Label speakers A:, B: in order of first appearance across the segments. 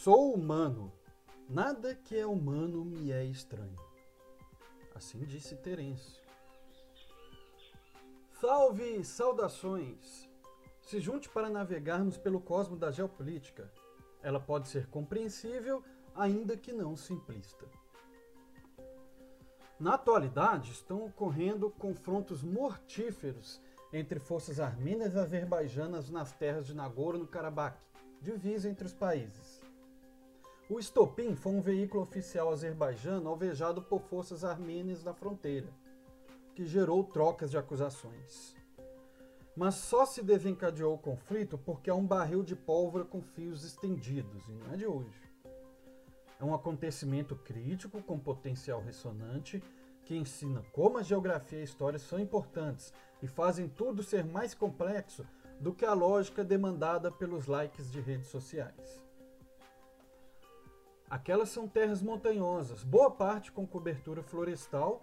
A: Sou humano, nada que é humano me é estranho. Assim disse Terêncio. Salve, saudações! Se junte para navegarmos pelo cosmo da geopolítica. Ela pode ser compreensível, ainda que não simplista. Na atualidade, estão ocorrendo confrontos mortíferos entre forças armênias e azerbaijanas nas terras de Nagorno-Karabakh, divisa entre os países. O estopim foi um veículo oficial azerbaijano alvejado por forças armênias na fronteira, que gerou trocas de acusações. Mas só se desencadeou o conflito porque há um barril de pólvora com fios estendidos, e não é de hoje. É um acontecimento crítico com potencial ressonante que ensina como a geografia e a história são importantes e fazem tudo ser mais complexo do que a lógica demandada pelos likes de redes sociais. Aquelas são terras montanhosas, boa parte com cobertura florestal,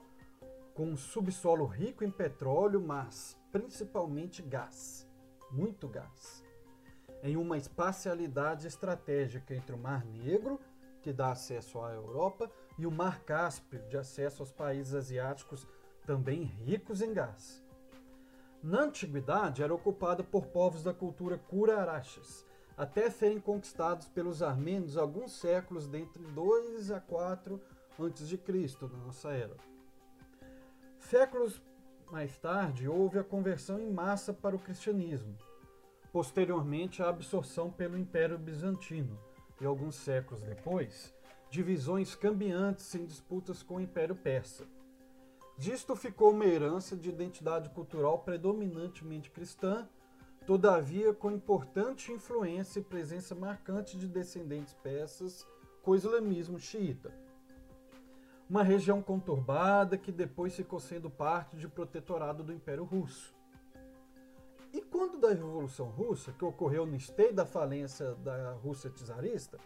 A: com um subsolo rico em petróleo, mas principalmente gás, muito gás. Em uma espacialidade estratégica entre o Mar Negro, que dá acesso à Europa, e o Mar Cáspio, de acesso aos países asiáticos também ricos em gás. Na antiguidade, era ocupada por povos da cultura Kura-Araxes, até serem conquistados pelos armênios alguns séculos dentre 2 a 4 a.C. da nossa era. Séculos mais tarde, houve a conversão em massa para o cristianismo. Posteriormente, a absorção pelo Império Bizantino. E alguns séculos depois, divisões cambiantes em disputas com o Império Persa. Disto ficou uma herança de identidade cultural predominantemente cristã todavia com importante influência e presença marcante de descendentes persas com o islamismo xiita. Uma região conturbada que depois ficou sendo parte de protetorado do Império Russo. E quando da Revolução Russa, que ocorreu no esteio da falência da Rússia czarista,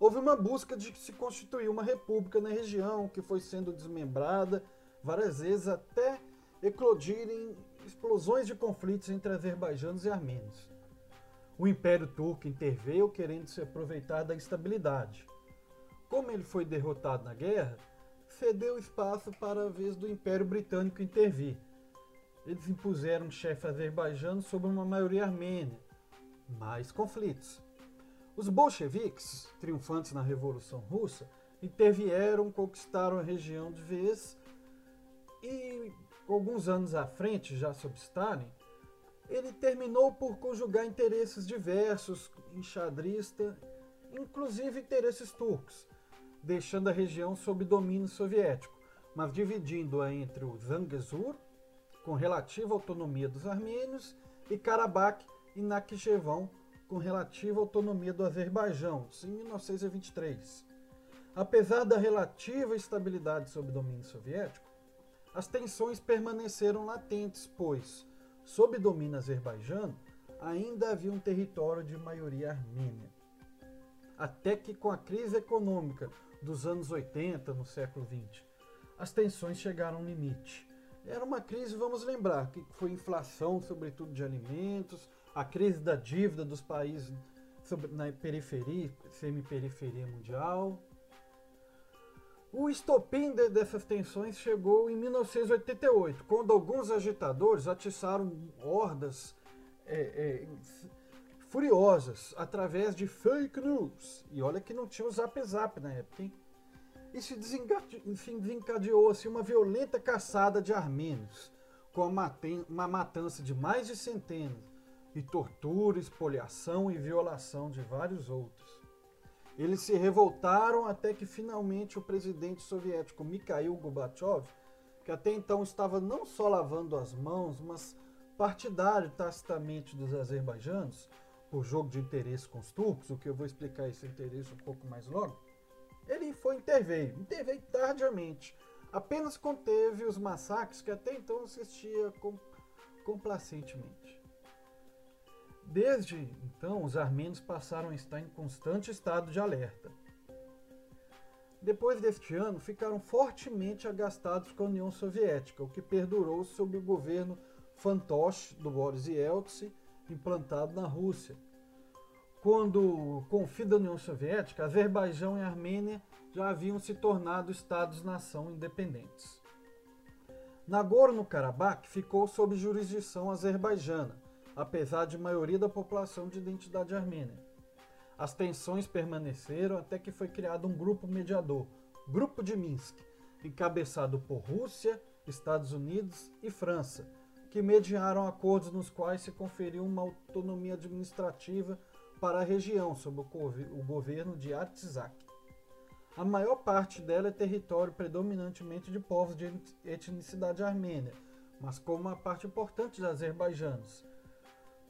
A: houve uma busca de se constituir uma república na região que foi sendo desmembrada várias vezes até eclodirem explosões de conflitos entre azerbaijanos e armênios. O Império Turco interveio querendo se aproveitar da instabilidade. Como ele foi derrotado na guerra, cedeu espaço para a vez do Império Britânico intervir. Eles impuseram um chefe azerbaijano sobre uma maioria armênia. Mais conflitos. Os bolcheviques, triunfantes na Revolução Russa, intervieram, conquistaram a região de vez e alguns anos à frente, já sob Stalin, ele terminou por conjugar interesses diversos, enxadrista, inclusive interesses turcos, deixando a região sob domínio soviético, mas dividindo-a entre o Zangezur, com relativa autonomia dos armênios, e Karabakh e Nakhchevão, com relativa autonomia do Azerbaijão, em 1923. Apesar da relativa estabilidade sob domínio soviético, as tensões permaneceram latentes, pois, sob domínio azerbaijano, ainda havia um território de maioria armênia. Até que, com a crise econômica dos anos 80, no século XX, as tensões chegaram ao limite. Era uma crise, vamos lembrar, que foi inflação, sobretudo de alimentos, a crise da dívida dos países na periferia, semi-periferia mundial, o estopim de, dessas tensões chegou em 1988, quando alguns agitadores atiçaram hordas é, é, furiosas através de fake news. E olha que não tinha o Zap Zap na época, hein? E se desencadeou assim, uma violenta caçada de armênios, com uma matança de mais de centenas, e tortura, espoliação e violação de vários outros. Eles se revoltaram até que finalmente o presidente soviético Mikhail Gorbachev, que até então estava não só lavando as mãos, mas partidário tacitamente dos azerbaijanos, por jogo de interesse com os turcos, o que eu vou explicar esse interesse um pouco mais logo, ele foi interveio, interveio tardiamente, apenas conteve os massacres que até então assistia complacentemente. Desde então, os armênios passaram a estar em constante estado de alerta. Depois deste ano, ficaram fortemente agastados com a União Soviética, o que perdurou sob o governo fantoche do Boris Yeltsin, implantado na Rússia. quando, com da União Soviética, Azerbaijão e Armênia já haviam se tornado estados-nação independentes. Nagorno-Karabakh ficou sob jurisdição azerbaijana, apesar de maioria da população de identidade armênia. As tensões permaneceram até que foi criado um grupo mediador, Grupo de Minsk, encabeçado por Rússia, Estados Unidos e França, que mediaram acordos nos quais se conferiu uma autonomia administrativa para a região sob o governo de Artsakh. A maior parte dela é território predominantemente de povos de etnicidade armênia, mas com uma parte importante de azerbaijanos.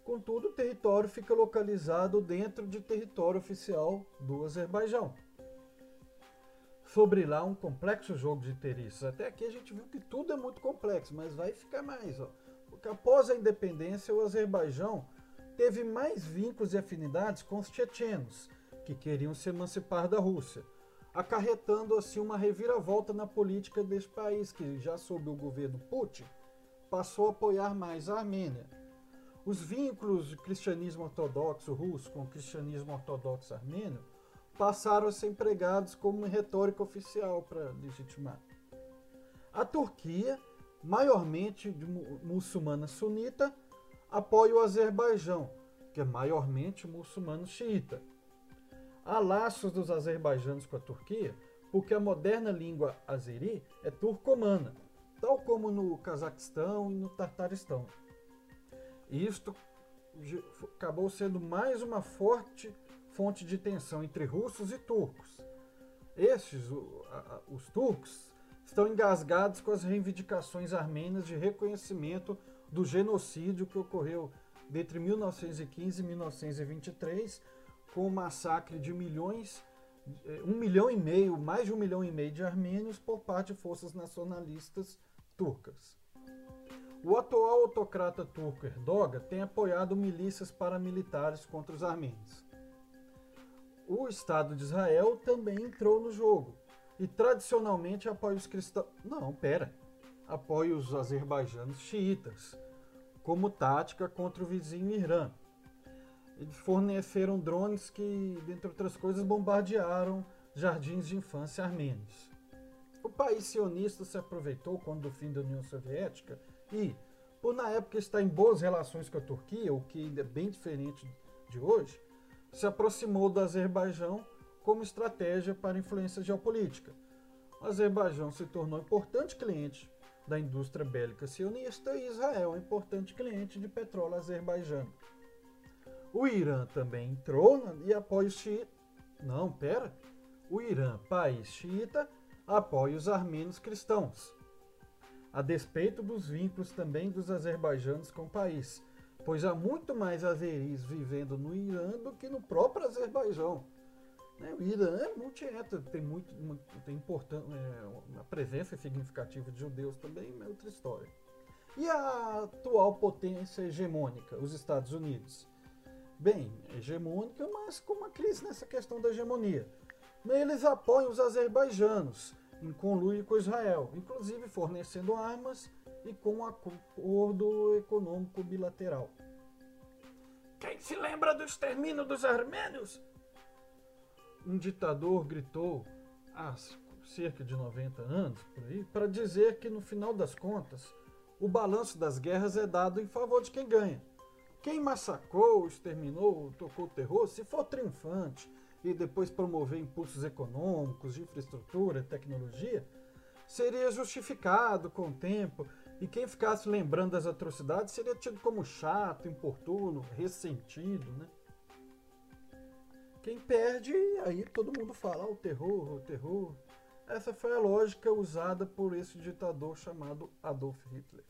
A: Contudo, o território fica localizado dentro de território oficial do Azerbaijão. Sobre lá, um complexo jogo de interesses. Até aqui a gente viu que tudo é muito complexo, mas vai ficar mais. Ó. Porque após a independência, o Azerbaijão teve mais vínculos e afinidades com os chechenos, que queriam se emancipar da Rússia, acarretando assim uma reviravolta na política deste país, que já sob o governo Putin passou a apoiar mais a Armênia. Os vínculos do cristianismo ortodoxo russo com o cristianismo ortodoxo armênio passaram a ser empregados como retórica oficial para legitimar. A Turquia, maiormente muçulmana sunita, apoia o Azerbaijão, que é maiormente muçulmano xiita. Há laços dos azerbaijanos com a Turquia porque a moderna língua azeri é turcomana, tal como no Cazaquistão e no Tartaristão. Isto acabou sendo mais uma forte fonte de tensão entre russos e turcos. Estes, os turcos, estão engasgados com as reivindicações armênias de reconhecimento do genocídio que ocorreu entre 1915 e 1923, com o massacre de milhões, eh, um milhão e meio, mais de um milhão e meio de armênios por parte de forças nacionalistas turcas. O atual autocrata turco Erdogan tem apoiado milícias paramilitares contra os armênios. O Estado de Israel também entrou no jogo e tradicionalmente apoia os cristãos. Não, pera. Apoia os azerbaijanos xiitas, como tática contra o vizinho Irã. Eles forneceram drones que, dentre outras coisas, bombardearam jardins de infância armênios. O país sionista se aproveitou quando do fim da União Soviética e, por na época estar em boas relações com a Turquia, o que ainda é bem diferente de hoje, se aproximou do Azerbaijão como estratégia para influência geopolítica. O Azerbaijão se tornou importante cliente da indústria bélica sionista e Israel é importante cliente de petróleo azerbaijano. O Irã também entrou e apoia os xiitas. Não, pera. O Irã, país xiita, apoia os armênios cristãos, a despeito dos vínculos também dos azerbaijanos com o país, pois há muito mais azeris vivendo no Irã do que no próprio Azerbaijão. Né? O Irã é multiétnico, tem muito, tem importante, é, uma presença significativa de judeus também, é outra história. E a atual potência hegemônica, os Estados Unidos? Bem, hegemônica, mas com uma crise nessa questão da hegemonia. Eles apoiam os azerbaijanos, em conluio com Israel, inclusive fornecendo armas e com um acordo econômico bilateral. Quem se lembra do extermínio dos armênios? um ditador gritou há cerca de 90 anos por aí, para dizer que no final das contas o balanço das guerras é dado em favor de quem ganha. Quem massacrou, exterminou, tocou terror, se for triunfante e depois promover impulsos econômicos, de infraestrutura, tecnologia, seria justificado com o tempo e quem ficasse lembrando das atrocidades seria tido como chato, importuno, ressentido, né? Quem perde, aí todo mundo fala, oh, o terror, o terror. Essa foi a lógica usada por esse ditador chamado Adolf Hitler.